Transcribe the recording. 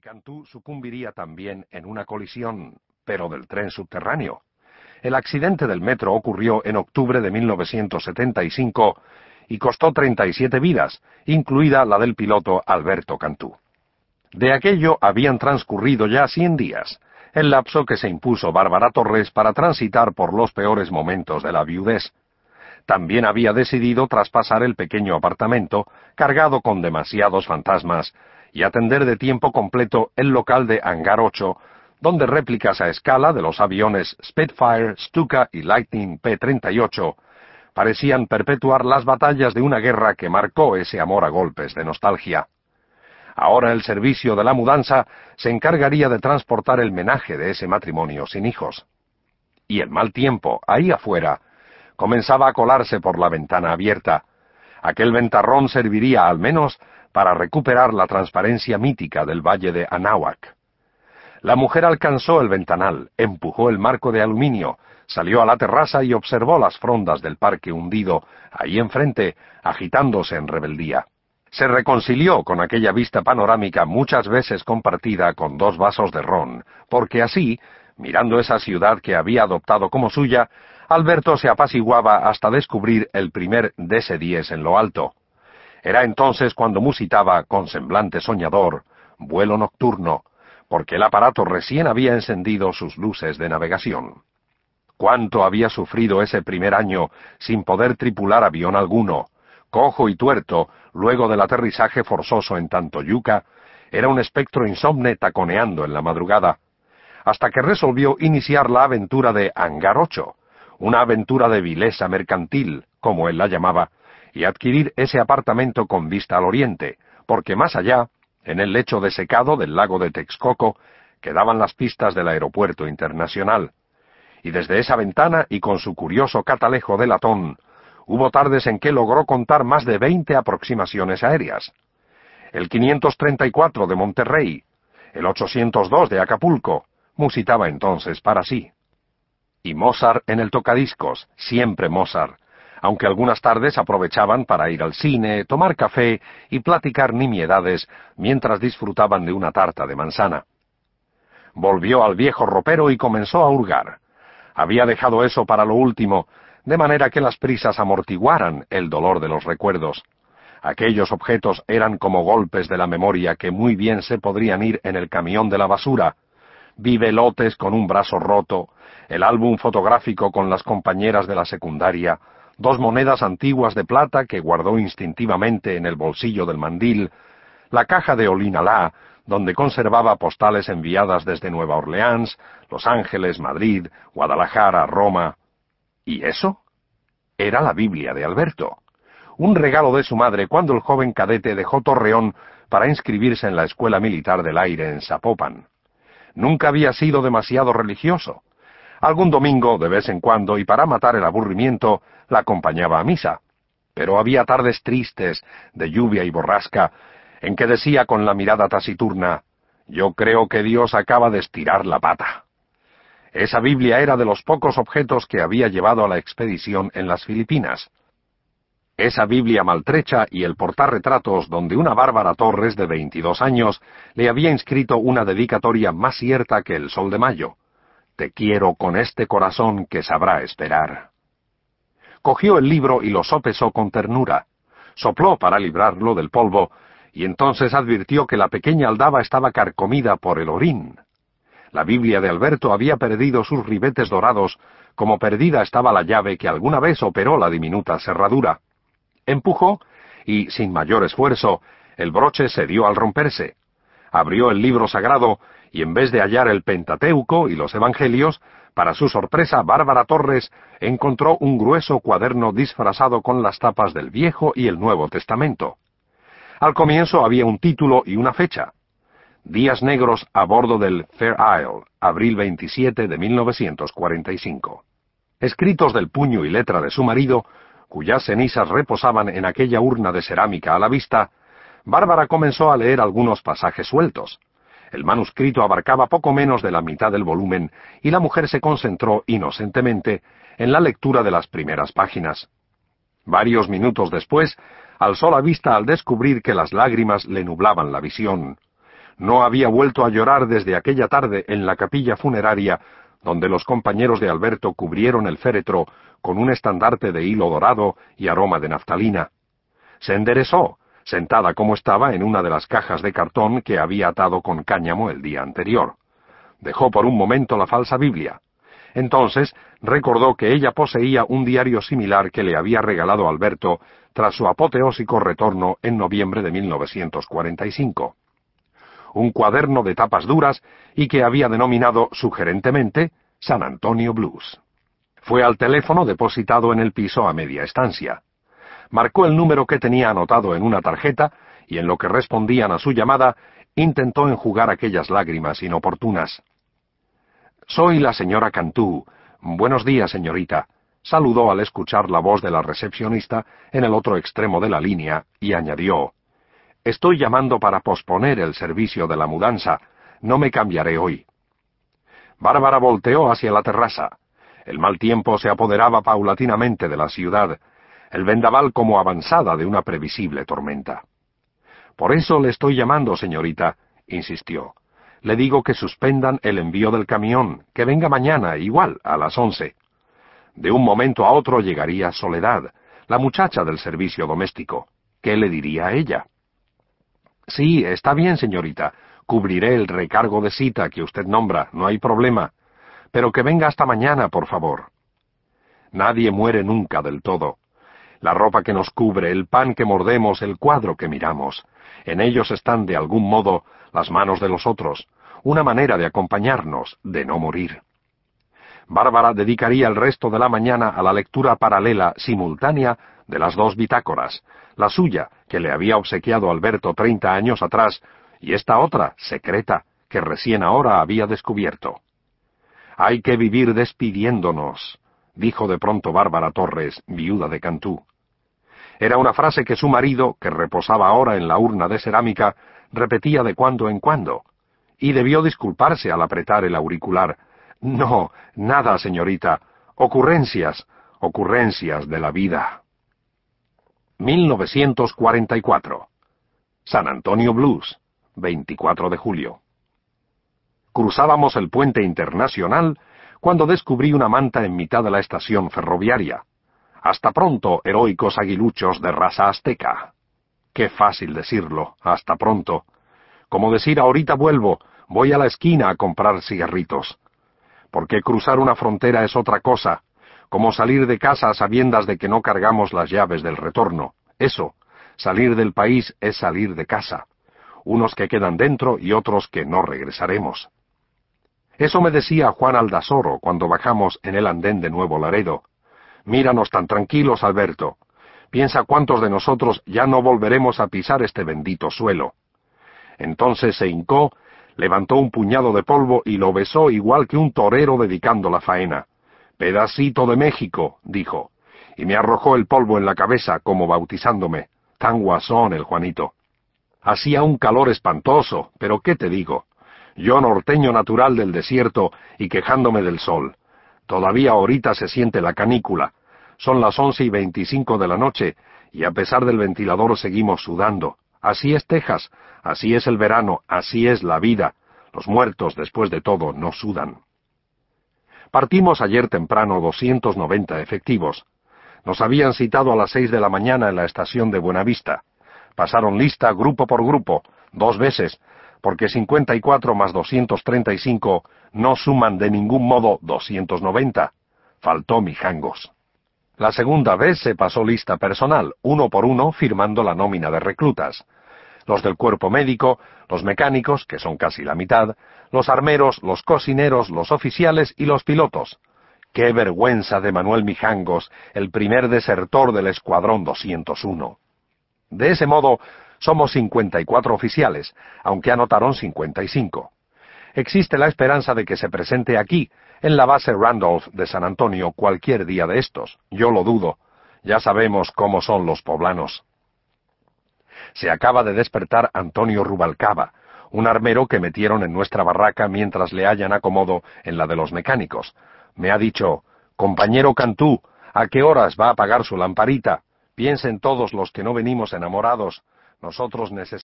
Cantú sucumbiría también en una colisión, pero del tren subterráneo. El accidente del metro ocurrió en octubre de 1975 y costó 37 vidas, incluida la del piloto Alberto Cantú. De aquello habían transcurrido ya 100 días, el lapso que se impuso Bárbara Torres para transitar por los peores momentos de la viudez. También había decidido traspasar el pequeño apartamento, cargado con demasiados fantasmas, y atender de tiempo completo el local de Hangar 8, donde réplicas a escala de los aviones Spitfire, Stuka y Lightning P-38 parecían perpetuar las batallas de una guerra que marcó ese amor a golpes de nostalgia. Ahora el servicio de la mudanza se encargaría de transportar el menaje de ese matrimonio sin hijos. Y el mal tiempo, ahí afuera, comenzaba a colarse por la ventana abierta. Aquel ventarrón serviría al menos para recuperar la transparencia mítica del valle de Anáhuac. La mujer alcanzó el ventanal, empujó el marco de aluminio, salió a la terraza y observó las frondas del parque hundido, ahí enfrente, agitándose en rebeldía. Se reconcilió con aquella vista panorámica muchas veces compartida con dos vasos de ron, porque así, mirando esa ciudad que había adoptado como suya, Alberto se apaciguaba hasta descubrir el primer DS-10 en lo alto. Era entonces cuando musitaba con semblante soñador, vuelo nocturno, porque el aparato recién había encendido sus luces de navegación. Cuánto había sufrido ese primer año sin poder tripular avión alguno, cojo y tuerto, luego del aterrizaje forzoso en Tantoyuca, era un espectro insomne taconeando en la madrugada, hasta que resolvió iniciar la aventura de Hangar 8, una aventura de vileza mercantil, como él la llamaba, y adquirir ese apartamento con vista al oriente, porque más allá, en el lecho de secado del lago de Texcoco, quedaban las pistas del aeropuerto internacional. Y desde esa ventana y con su curioso catalejo de latón, Hubo tardes en que logró contar más de veinte aproximaciones aéreas. El 534 de Monterrey, el 802 de Acapulco, musitaba entonces para sí. Y Mozart en el tocadiscos, siempre Mozart, aunque algunas tardes aprovechaban para ir al cine, tomar café y platicar nimiedades mientras disfrutaban de una tarta de manzana. Volvió al viejo ropero y comenzó a hurgar. Había dejado eso para lo último, de manera que las prisas amortiguaran el dolor de los recuerdos. Aquellos objetos eran como golpes de la memoria que muy bien se podrían ir en el camión de la basura. Vivelotes con un brazo roto, el álbum fotográfico con las compañeras de la secundaria, dos monedas antiguas de plata que guardó instintivamente en el bolsillo del mandil, la caja de Olinalá, donde conservaba postales enviadas desde Nueva Orleans, Los Ángeles, Madrid, Guadalajara, Roma, ¿Y eso? Era la Biblia de Alberto, un regalo de su madre cuando el joven cadete dejó Torreón para inscribirse en la Escuela Militar del Aire en Zapopan. Nunca había sido demasiado religioso. Algún domingo, de vez en cuando, y para matar el aburrimiento, la acompañaba a misa. Pero había tardes tristes, de lluvia y borrasca, en que decía con la mirada taciturna, Yo creo que Dios acaba de estirar la pata. Esa Biblia era de los pocos objetos que había llevado a la expedición en las Filipinas. Esa Biblia maltrecha y el portarretratos donde una Bárbara Torres de veintidós años le había inscrito una dedicatoria más cierta que el sol de mayo. Te quiero con este corazón que sabrá esperar. Cogió el libro y lo sopesó con ternura. Sopló para librarlo del polvo, y entonces advirtió que la pequeña aldaba estaba carcomida por el orín. La Biblia de Alberto había perdido sus ribetes dorados, como perdida estaba la llave que alguna vez operó la diminuta cerradura. Empujó, y, sin mayor esfuerzo, el broche se dio al romperse. Abrió el libro sagrado, y en vez de hallar el Pentateuco y los Evangelios, para su sorpresa, Bárbara Torres encontró un grueso cuaderno disfrazado con las tapas del Viejo y el Nuevo Testamento. Al comienzo había un título y una fecha, Días negros a bordo del Fair Isle, abril 27 de 1945. Escritos del puño y letra de su marido, cuyas cenizas reposaban en aquella urna de cerámica a la vista, Bárbara comenzó a leer algunos pasajes sueltos. El manuscrito abarcaba poco menos de la mitad del volumen y la mujer se concentró inocentemente en la lectura de las primeras páginas. Varios minutos después, alzó la vista al descubrir que las lágrimas le nublaban la visión No había vuelto a llorar desde aquella tarde en la capilla funeraria donde los compañeros de Alberto cubrieron el féretro con un estandarte de hilo dorado y aroma de naftalina. Se enderezó, sentada como estaba en una de las cajas de cartón que había atado con cáñamo el día anterior. Dejó por un momento la falsa Biblia. Entonces recordó que ella poseía un diario similar que le había regalado Alberto tras su apoteósico retorno en noviembre de 1945. Un cuaderno de tapas duras y que había denominado sugerentemente San Antonio Blues. Fue al teléfono depositado en el piso a media estancia. Marcó el número que tenía anotado en una tarjeta y en lo que respondían a su llamada intentó enjugar aquellas lágrimas inoportunas. Soy la señora Cantú. Buenos días, señorita. Saludó al escuchar la voz de la recepcionista en el otro extremo de la línea y añadió Estoy llamando para posponer el servicio de la mudanza. No me cambiaré hoy. Bárbara volteó hacia la terraza. El mal tiempo se apoderaba paulatinamente de la ciudad, el vendaval como avanzada de una previsible tormenta. Por eso le estoy llamando, señorita, insistió. Le digo que suspendan el envío del camión, que venga mañana, igual, a las once. De un momento a otro llegaría Soledad, la muchacha del servicio doméstico. ¿Qué le diría a ella? Sí, está bien, señorita. Cubriré el recargo de cita que usted nombra, no hay problema. Pero que venga hasta mañana, por favor. Nadie muere nunca del todo. La ropa que nos cubre, el pan que mordemos, el cuadro que miramos, en ellos están de algún modo las manos de los otros, una manera de acompañarnos, de no morir. Bárbara dedicaría el resto de la mañana a la lectura paralela, simultánea, de las dos bitácoras, la suya, que le había obsequiado Alberto treinta años atrás, y esta otra, secreta, que recién ahora había descubierto. Hay que vivir despidiéndonos, dijo de pronto Bárbara Torres, viuda de Cantú. Era una frase que su marido, que reposaba ahora en la urna de cerámica, repetía de cuando en cuando, y debió disculparse al apretar el auricular. No, nada, señorita. Ocurrencias, ocurrencias de la vida. 1944. San Antonio Blues, 24 de julio. Cruzábamos el puente internacional cuando descubrí una manta en mitad de la estación ferroviaria. Hasta pronto, heroicos aguiluchos de raza azteca. Qué fácil decirlo, hasta pronto. Como decir ahorita vuelvo, voy a la esquina a comprar cigarritos. Porque cruzar una frontera es otra cosa, como salir de casa a sabiendas de que no cargamos las llaves del retorno. Eso, salir del país es salir de casa. Unos que quedan dentro y otros que no regresaremos. Eso me decía Juan Aldasoro cuando bajamos en el andén de Nuevo Laredo. Míranos tan tranquilos, Alberto. Piensa cuántos de nosotros ya no volveremos a pisar este bendito suelo. Entonces se hincó, levantó un puñado de polvo y lo besó igual que un torero dedicando la faena. Pedacito de México, dijo, y me arrojó el polvo en la cabeza como bautizándome. Tan guasón el Juanito. Hacía un calor espantoso, pero ¿qué te digo? Yo norteño natural del desierto y quejándome del sol. Todavía ahorita se siente la canícula. Son las once y veinticinco de la noche, y a pesar del ventilador seguimos sudando. Así es Texas, así es el verano, así es la vida. Los muertos, después de todo, no sudan. Partimos ayer temprano 290 efectivos. Nos habían citado a las seis de la mañana en la estación de Buenavista. Pasaron lista grupo por grupo, dos veces, porque 54 más 235 no suman de ningún modo 290. Faltó Mijangos. La segunda vez se pasó lista personal, uno por uno, firmando la nómina de reclutas. Los del cuerpo médico, los mecánicos, que son casi la mitad, los armeros, los cocineros, los oficiales y los pilotos. ¡Qué vergüenza de Manuel Mijangos, el primer desertor del Escuadrón 201! De ese modo, somos 54 oficiales, aunque anotaron 55. Existe la esperanza de que se presente aquí, en la base Randolph de San Antonio, cualquier día de estos. Yo lo dudo. Ya sabemos cómo son los poblanos. Se acaba de despertar Antonio Rubalcaba, un armero que metieron en nuestra barraca mientras le hayan acomodo en la de los mecánicos. Me ha dicho, compañero Cantú, ¿a qué horas va a apagar su lamparita? Piensen todos los que no venimos enamorados. Nosotros necesitamos